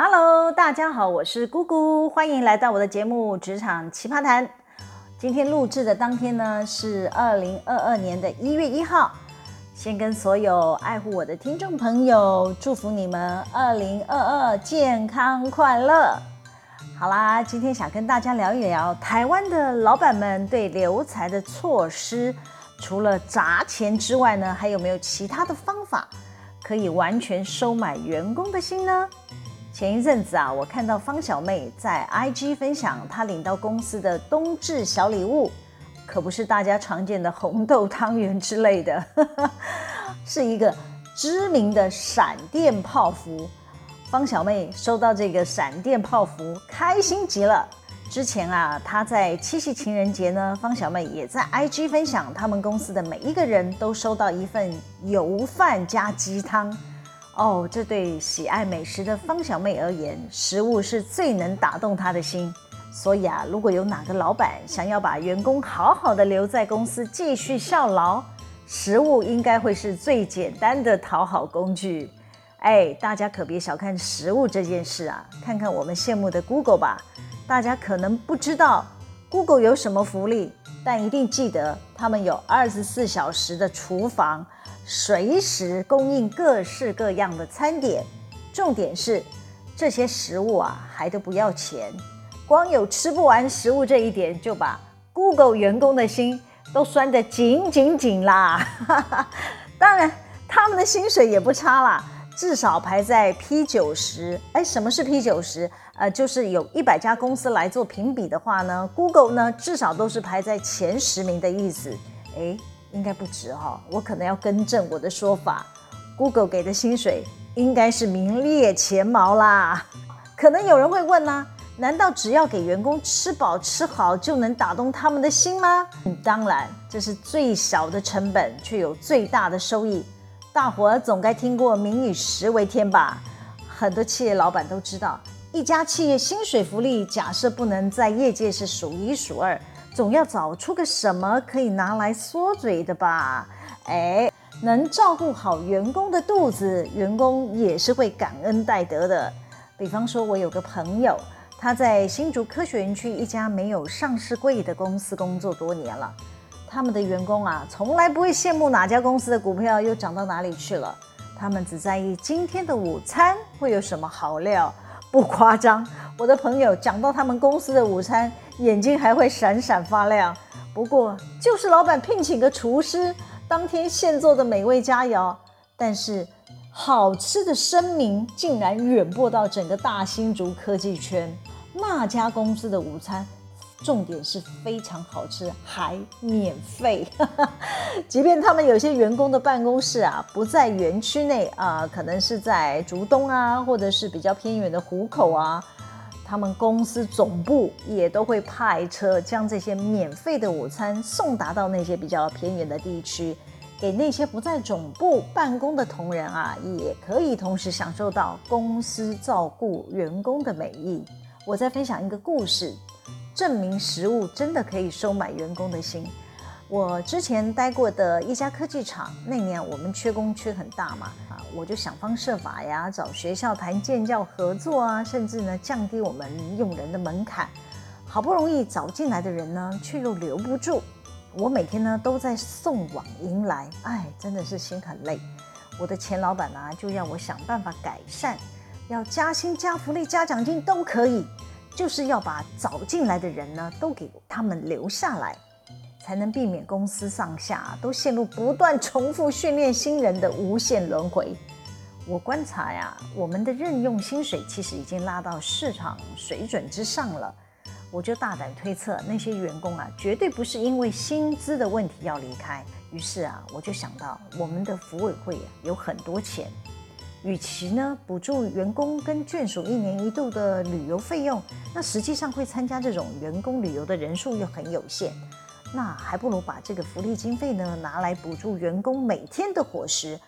Hello，大家好，我是姑姑，欢迎来到我的节目《职场奇葩谈》。今天录制的当天呢是二零二二年的一月一号，先跟所有爱护我的听众朋友祝福你们二零二二健康快乐。好啦，今天想跟大家聊一聊台湾的老板们对留才的措施，除了砸钱之外呢，还有没有其他的方法可以完全收买员工的心呢？前一阵子啊，我看到方小妹在 IG 分享她领到公司的冬至小礼物，可不是大家常见的红豆汤圆之类的，是一个知名的闪电泡芙。方小妹收到这个闪电泡芙，开心极了。之前啊，她在七夕情人节呢，方小妹也在 IG 分享，他们公司的每一个人都收到一份油饭加鸡汤。哦，这对喜爱美食的方小妹而言，食物是最能打动她的心。所以啊，如果有哪个老板想要把员工好好的留在公司继续效劳，食物应该会是最简单的讨好工具。哎，大家可别小看食物这件事啊！看看我们羡慕的 Google 吧，大家可能不知道 Google 有什么福利，但一定记得他们有二十四小时的厨房。随时供应各式各样的餐点，重点是这些食物啊还都不要钱，光有吃不完食物这一点就把 Google 员工的心都拴得紧紧紧啦。当然，他们的薪水也不差啦，至少排在 P 九十。哎，什么是 P 九十？呃，就是有一百家公司来做评比的话呢，Google 呢至少都是排在前十名的意思。哎。应该不止哈，我可能要更正我的说法。Google 给的薪水应该是名列前茅啦。可能有人会问呢，难道只要给员工吃饱吃好就能打动他们的心吗？当然，这是最小的成本却有最大的收益。大伙儿总该听过“民以食为天”吧？很多企业老板都知道，一家企业薪水福利假设不能在业界是数一数二。总要找出个什么可以拿来缩嘴的吧？哎，能照顾好员工的肚子，员工也是会感恩戴德的。比方说，我有个朋友，他在新竹科学园区一家没有上市柜的公司工作多年了。他们的员工啊，从来不会羡慕哪家公司的股票又涨到哪里去了，他们只在意今天的午餐会有什么好料。不夸张，我的朋友讲到他们公司的午餐，眼睛还会闪闪发亮。不过，就是老板聘请个厨师，当天现做的美味佳肴，但是好吃的声名竟然远播到整个大新竹科技圈。那家公司的午餐。重点是非常好吃，还免费。即便他们有些员工的办公室啊不在园区内啊、可能是在竹东啊，或者是比较偏远的湖口啊，他们公司总部也都会派车将这些免费的午餐送达到那些比较偏远的地区，给那些不在总部办公的同仁啊，也可以同时享受到公司照顾员工的美意。我再分享一个故事。证明食物真的可以收买员工的心。我之前待过的一家科技厂，那年我们缺工缺很大嘛，啊，我就想方设法呀，找学校谈建教合作啊，甚至呢降低我们用人的门槛。好不容易找进来的人呢，却又留不住。我每天呢都在送往迎来，哎，真的是心很累。我的前老板呢就要我想办法改善，要加薪加福利加奖金都可以。就是要把找进来的人呢，都给他们留下来，才能避免公司上下都陷入不断重复训练新人的无限轮回。我观察呀，我们的任用薪水其实已经拉到市场水准之上了。我就大胆推测，那些员工啊，绝对不是因为薪资的问题要离开。于是啊，我就想到，我们的福委会啊，有很多钱。与其呢补助员工跟眷属一年一度的旅游费用，那实际上会参加这种员工旅游的人数又很有限，那还不如把这个福利经费呢拿来补助员工每天的伙食，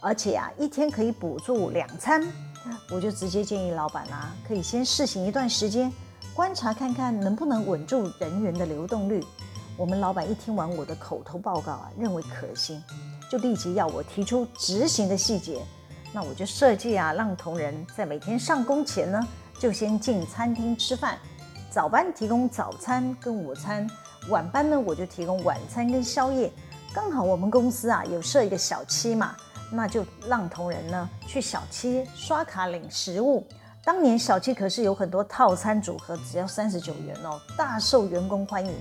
而且啊一天可以补助两餐，我就直接建议老板啊可以先试行一段时间，观察看看能不能稳住人员的流动率。我们老板一听完我的口头报告啊，认为可行，就立即要我提出执行的细节。那我就设计啊，让同仁在每天上工前呢，就先进餐厅吃饭。早班提供早餐跟午餐，晚班呢我就提供晚餐跟宵夜。刚好我们公司啊有设一个小七嘛，那就让同仁呢去小七刷卡领食物。当年小七可是有很多套餐组合，只要三十九元哦，大受员工欢迎。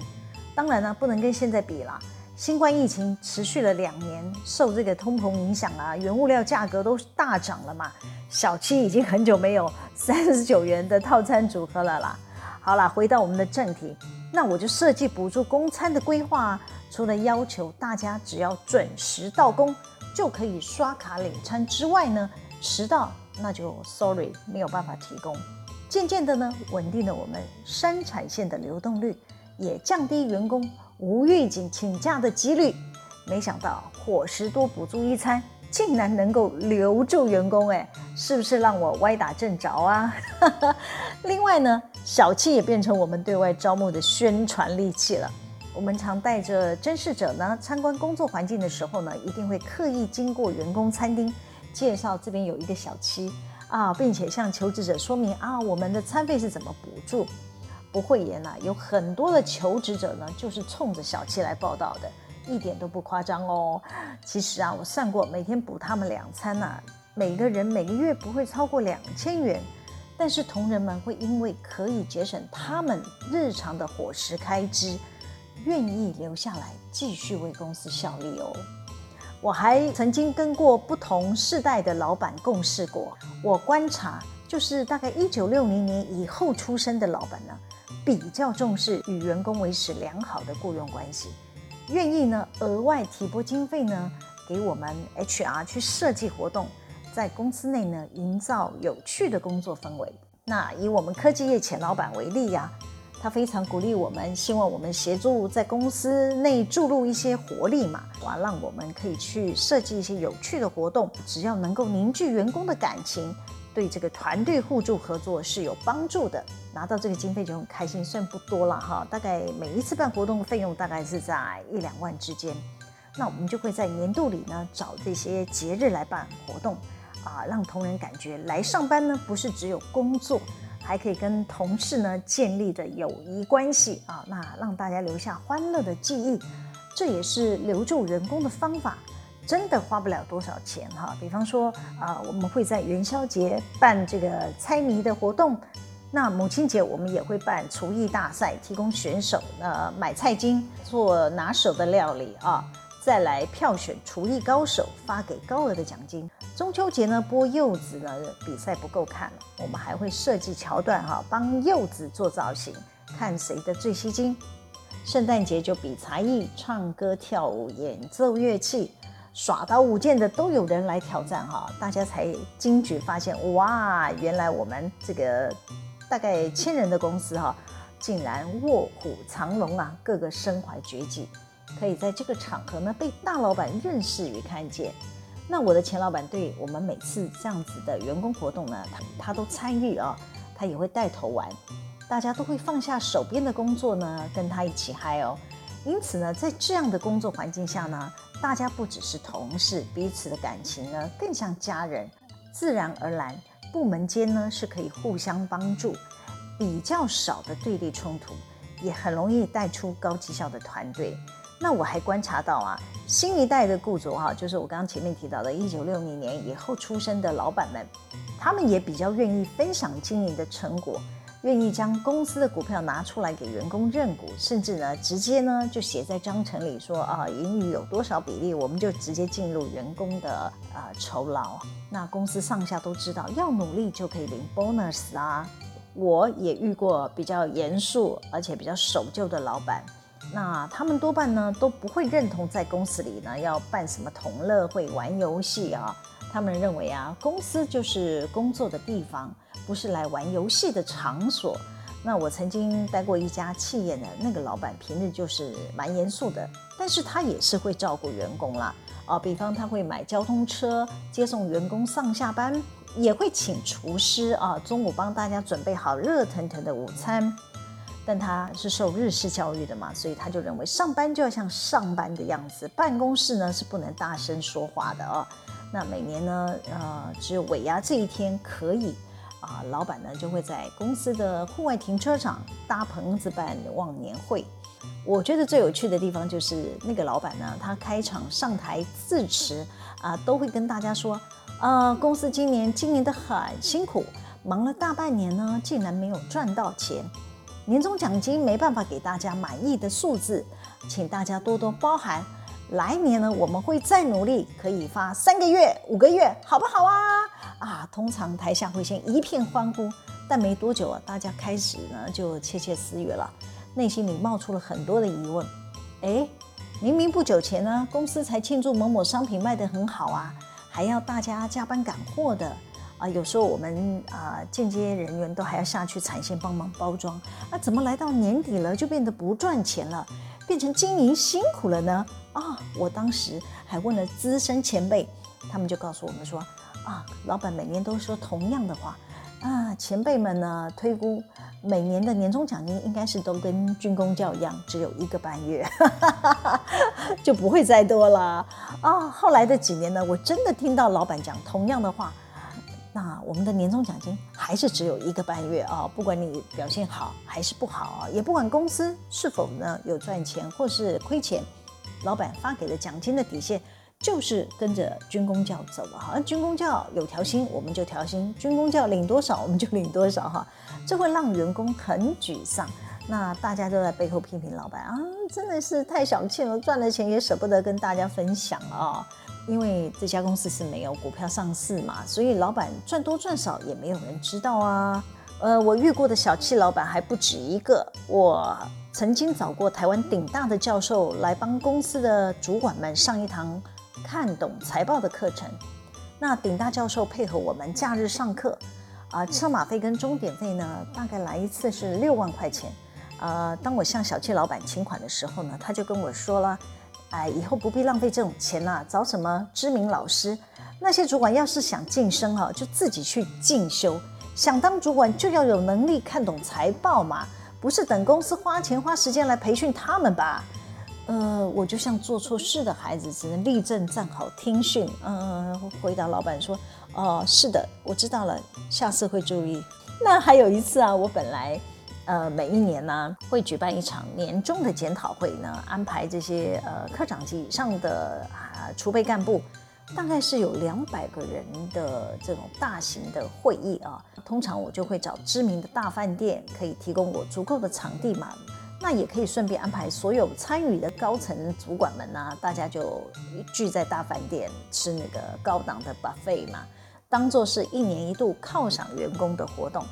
当然呢，不能跟现在比啦。新冠疫情持续了两年，受这个通膨影响啊，原物料价格都大涨了嘛。小七已经很久没有三十九元的套餐组合了啦。好啦，回到我们的正题，那我就设计补助公餐的规划啊。除了要求大家只要准时到工就可以刷卡领餐之外呢，迟到那就 sorry 没有办法提供。渐渐的呢，稳定了我们生产线的流动率，也降低员工。无预警请假的几率，没想到伙食多补助一餐，竟然能够留住员工，哎，是不是让我歪打正着啊？另外呢，小七也变成我们对外招募的宣传利器了。我们常带着甄试者呢参观工作环境的时候呢，一定会刻意经过员工餐厅，介绍这边有一个小七啊，并且向求职者说明啊，我们的餐费是怎么补助。不讳言呐，有很多的求职者呢，就是冲着小七来报道的，一点都不夸张哦。其实啊，我算过，每天补他们两餐呐，每个人每个月不会超过两千元，但是同仁们会因为可以节省他们日常的伙食开支，愿意留下来继续为公司效力哦。我还曾经跟过不同世代的老板共事过，我观察就是大概一九六零年以后出生的老板呢。比较重视与员工维持良好的雇佣关系，愿意呢额外提拨经费呢给我们 HR 去设计活动，在公司内呢营造有趣的工作氛围。那以我们科技业前老板为例呀，他非常鼓励我们，希望我们协助在公司内注入一些活力嘛，哇，让我们可以去设计一些有趣的活动，只要能够凝聚员工的感情。对这个团队互助合作是有帮助的，拿到这个经费就很开心，算不多了哈，大概每一次办活动的费用大概是在一两万之间。那我们就会在年度里呢找这些节日来办活动，啊，让同仁感觉来上班呢不是只有工作，还可以跟同事呢建立的友谊关系啊，那让大家留下欢乐的记忆，这也是留住员工的方法。真的花不了多少钱哈，比方说啊，我们会在元宵节办这个猜谜的活动，那母亲节我们也会办厨艺大赛，提供选手呃买菜金做拿手的料理啊，再来票选厨艺高手，发给高额的奖金。中秋节呢剥柚子呢比赛不够看了，我们还会设计桥段哈，帮柚子做造型，看谁的最吸睛。圣诞节就比才艺，唱歌跳舞，演奏乐器。耍刀舞剑的都有人来挑战哈，大家才惊觉发现哇，原来我们这个大概千人的公司哈，竟然卧虎藏龙啊，个个身怀绝技，可以在这个场合呢被大老板认识与看见。那我的前老板对我们每次这样子的员工活动呢，他他都参与啊，他也会带头玩，大家都会放下手边的工作呢，跟他一起嗨哦。因此呢，在这样的工作环境下呢，大家不只是同事，彼此的感情呢更像家人，自然而然，部门间呢是可以互相帮助，比较少的对立冲突，也很容易带出高绩效的团队。那我还观察到啊，新一代的雇主哈，就是我刚刚前面提到的，一九六零年以后出生的老板们，他们也比较愿意分享经营的成果。愿意将公司的股票拿出来给员工认股，甚至呢，直接呢就写在章程里说啊，盈余有多少比例，我们就直接进入员工的啊酬劳。那公司上下都知道，要努力就可以领 bonus 啊。我也遇过比较严肃而且比较守旧的老板，那他们多半呢都不会认同在公司里呢要办什么同乐会、玩游戏啊。他们认为啊，公司就是工作的地方，不是来玩游戏的场所。那我曾经待过一家企业呢，那个老板平日就是蛮严肃的，但是他也是会照顾员工啦。啊，比方他会买交通车接送员工上下班，也会请厨师啊，中午帮大家准备好热腾腾的午餐。但他是受日式教育的嘛，所以他就认为上班就要像上班的样子，办公室呢是不能大声说话的哦。那每年呢，呃，只有尾牙这一天可以啊，老板呢就会在公司的户外停车场搭棚子办忘年会。我觉得最有趣的地方就是那个老板呢，他开场上台致辞啊，都会跟大家说，呃，公司今年经营的很辛苦，忙了大半年呢，竟然没有赚到钱，年终奖金没办法给大家满意的数字，请大家多多包涵。来年呢，我们会再努力，可以发三个月、五个月，好不好啊？啊，通常台下会先一片欢呼，但没多久啊，大家开始呢就窃窃私语了。内心里冒出了很多的疑问，诶，明明不久前呢，公司才庆祝某某商品卖得很好啊，还要大家加班赶货的啊，有时候我们啊间接人员都还要下去产线帮忙包装，那怎么来到年底了就变得不赚钱了，变成经营辛苦了呢？啊，我当时还问了资深前辈，他们就告诉我们说，啊，老板每年都说同样的话，啊，前辈们呢推估。每年的年终奖金应该是都跟军公教一样，只有一个半月，就不会再多了啊、后来的几年呢，我真的听到老板讲同样的话，那我们的年终奖金还是只有一个半月啊、不管你表现好还是不好，也不管公司是否呢有赚钱或是亏钱，老板发给的奖金的底线。就是跟着军公教走了哈，军公教有调薪我们就调薪，军公教领多少我们就领多少哈，这会让员工很沮丧。那大家都在背后批评老板啊，真的是太小气了，赚了钱也舍不得跟大家分享啊。因为这家公司是没有股票上市嘛，所以老板赚多赚少也没有人知道啊。呃，我遇过的小气老板还不止一个，我曾经找过台湾顶大的教授来帮公司的主管们上一堂。看懂财报的课程，那鼎大教授配合我们假日上课，啊，车马费跟钟点费呢，大概来一次是六万块钱。呃，当我向小气老板请款的时候呢，他就跟我说了，哎，以后不必浪费这种钱了，找什么知名老师？那些主管要是想晋升哈，就自己去进修。想当主管就要有能力看懂财报嘛，不是等公司花钱花时间来培训他们吧？呃，我就像做错事的孩子，只能立正站好听训。呃，回答老板说：“哦、是的，我知道了，下次会注意。”那还有一次啊，我本来呃每一年呢会举办一场年终的检讨会呢，安排这些呃科长级以上的啊储备干部，大概是有两百个人的这种大型的会议啊。通常我就会找知名的大饭店，可以提供我足够的场地嘛。那也可以顺便安排所有参与的高层主管们呢、大家就聚在大饭店吃那个高档的 buffet 嘛，当做是一年一度犒赏员工的活动。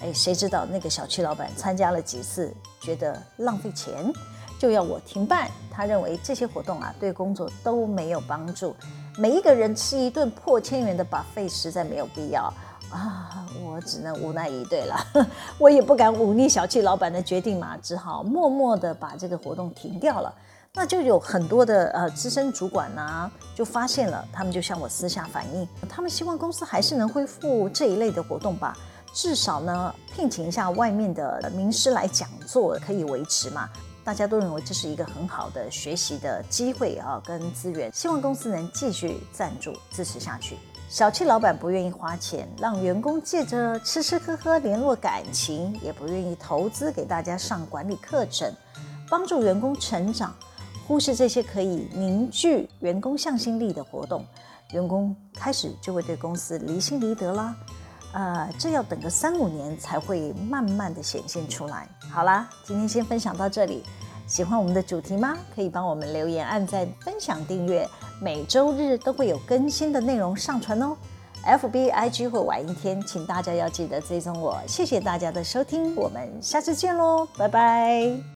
哎，谁知道那个小区老板参加了几次，觉得浪费钱，就要我停办。他认为这些活动啊，对工作都没有帮助，每一个人吃一顿破千元的 buffet 实在没有必要。啊，我只能无奈以对了，我也不敢忤逆小气老板的决定嘛，只好默默的把这个活动停掉了。那就有很多的呃资深主管呢、就发现了，他们就向我私下反映，他们希望公司还是能恢复这一类的活动吧，至少呢聘请一下外面的名师来讲座可以维持嘛。大家都认为这是一个很好的学习的机会啊，跟资源，希望公司能继续赞助支持下去。小气老板不愿意花钱让员工借着吃吃喝喝联络感情，也不愿意投资给大家上管理课程，帮助员工成长，忽视这些可以凝聚员工向心力的活动，员工开始就会对公司离心离德啦。呃，这要等个三五年才会慢慢的显现出来。好啦，今天先分享到这里。喜欢我们的主题吗？可以帮我们留言、按赞、分享、订阅，每周日都会有更新的内容上传哦。FB、IG 会晚一天，请大家要记得追踪我。谢谢大家的收听，我们下次见喽，拜拜。